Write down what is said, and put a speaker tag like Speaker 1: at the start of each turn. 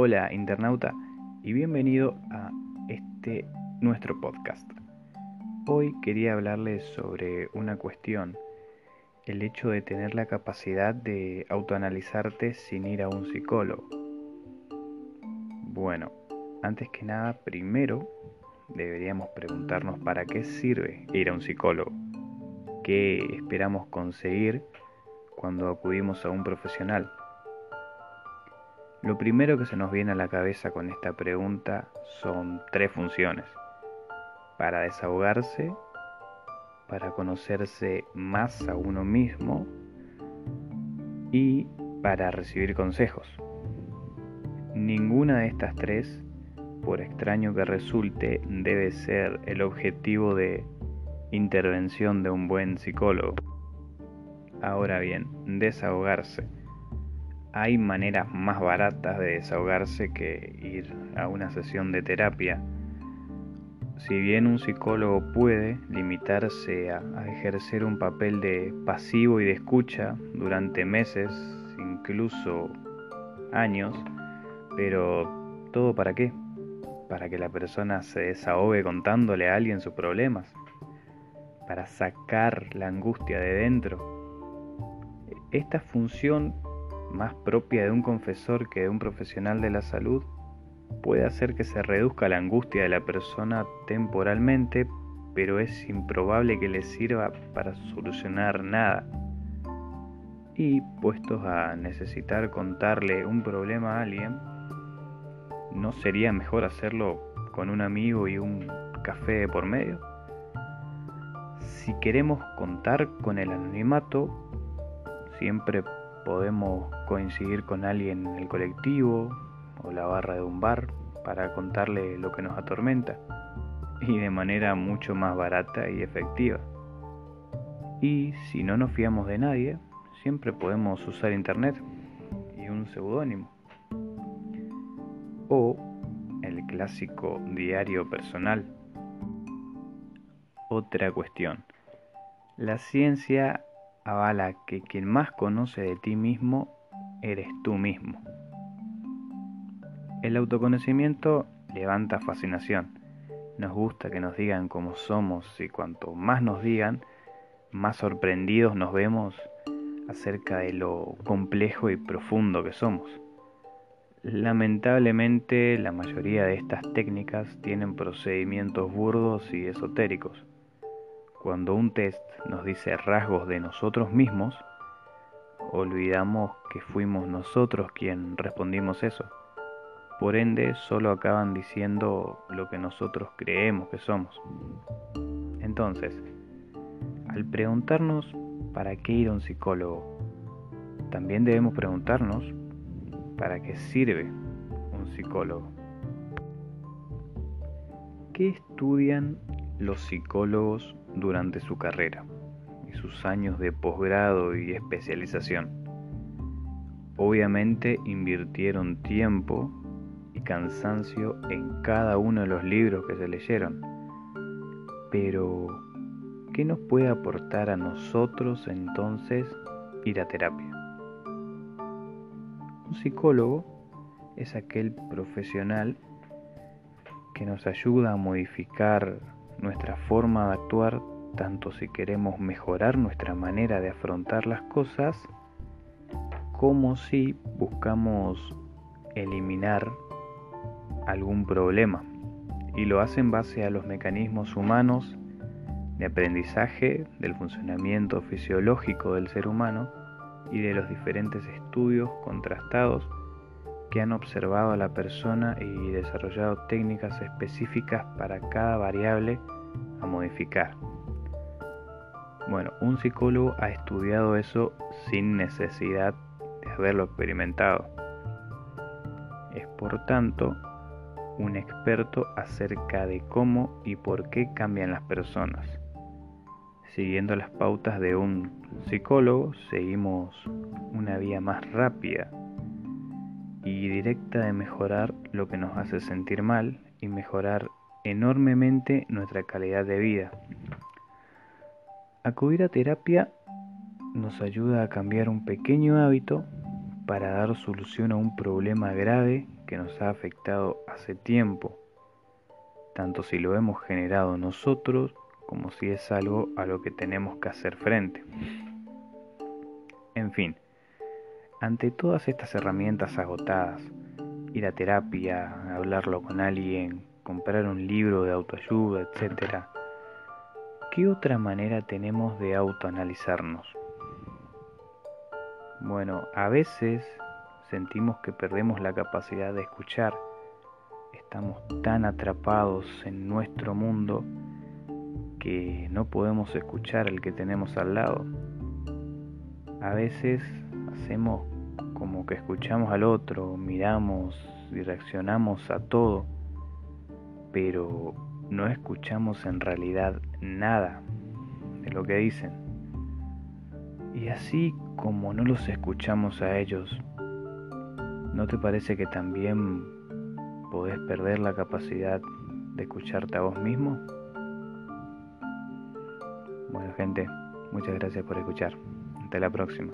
Speaker 1: Hola internauta y bienvenido a este nuestro podcast. Hoy quería hablarles sobre una cuestión, el hecho de tener la capacidad de autoanalizarte sin ir a un psicólogo. Bueno, antes que nada, primero deberíamos preguntarnos para qué sirve ir a un psicólogo, qué esperamos conseguir cuando acudimos a un profesional. Lo primero que se nos viene a la cabeza con esta pregunta son tres funciones. Para desahogarse, para conocerse más a uno mismo y para recibir consejos. Ninguna de estas tres, por extraño que resulte, debe ser el objetivo de intervención de un buen psicólogo. Ahora bien, desahogarse hay maneras más baratas de desahogarse que ir a una sesión de terapia. Si bien un psicólogo puede limitarse a, ejercer un papel de pasivo y de escucha durante meses, incluso años, pero ¿todo para qué? Para que la persona se desahogue contándole a alguien sus problemas, para sacar la angustia de dentro. Esta función más propia de un confesor que de un profesional de la salud, puede hacer que se reduzca la angustia de la persona temporalmente, pero es improbable que le sirva para solucionar nada. Y puestos a necesitar contarle un problema a alguien, ¿no sería mejor hacerlo con un amigo y un café por medio? Si queremos contar con el anonimato, siempre podemos coincidir con alguien en el colectivo o la barra de un bar para contarle lo que nos atormenta y de manera mucho más barata y efectiva. Y si no nos fiamos de nadie, siempre podemos usar internet y un seudónimo. O el clásico diario personal. Otra cuestión. La ciencia avala que quien más conoce de ti mismo eres tú mismo. El autoconocimiento levanta fascinación. Nos gusta que nos digan cómo somos y cuanto más nos digan, más sorprendidos nos vemos acerca de lo complejo y profundo que somos. Lamentablemente la mayoría de estas técnicas tienen procedimientos burdos y esotéricos cuando un test nos dice rasgos de nosotros mismos, olvidamos que fuimos nosotros quien respondimos eso. Por ende, solo acaban diciendo lo que nosotros creemos que somos. Entonces, al preguntarnos para qué ir a un psicólogo, también debemos preguntarnos para qué sirve un psicólogo. ¿Qué estudian los psicólogos durante su carrera y sus años de posgrado y especialización. Obviamente invirtieron tiempo y cansancio en cada uno de los libros que se leyeron. Pero, ¿qué nos puede aportar a nosotros entonces ir a terapia? Un psicólogo es aquel profesional que nos ayuda a modificar nuestra forma de actuar, tanto si queremos mejorar nuestra manera de afrontar las cosas, como si buscamos eliminar algún problema. Y lo hace en base a los mecanismos humanos de aprendizaje, del funcionamiento fisiológico del ser humano y de los diferentes estudios contrastados que han observado a la persona y desarrollado técnicas específicas para cada variable a modificar. Bueno, un psicólogo ha estudiado eso sin necesidad de haberlo experimentado. Es por tanto un experto acerca de cómo y por qué cambian las personas. Siguiendo las pautas de un psicólogo, seguimos una vía más rápida y directa de mejorar lo que nos hace sentir mal y mejorar enormemente nuestra calidad de vida. Acudir a terapia nos ayuda a cambiar un pequeño hábito para dar solución a un problema grave que nos ha afectado hace tiempo, tanto si lo hemos generado nosotros como si es algo a lo que tenemos que hacer frente. En fin, ante todas estas herramientas agotadas, ir a terapia, hablarlo con alguien, comprar un libro de autoayuda, etc., ¿qué otra manera tenemos de autoanalizarnos? Bueno, a veces sentimos que perdemos la capacidad de escuchar, estamos tan atrapados en nuestro mundo que no podemos escuchar al que tenemos al lado. A veces hacemos como que escuchamos al otro, miramos y reaccionamos a todo, pero no escuchamos en realidad nada de lo que dicen. Y así como no los escuchamos a ellos, ¿no te parece que también podés perder la capacidad de escucharte a vos mismo? Bueno gente, muchas gracias por escuchar. Hasta la próxima.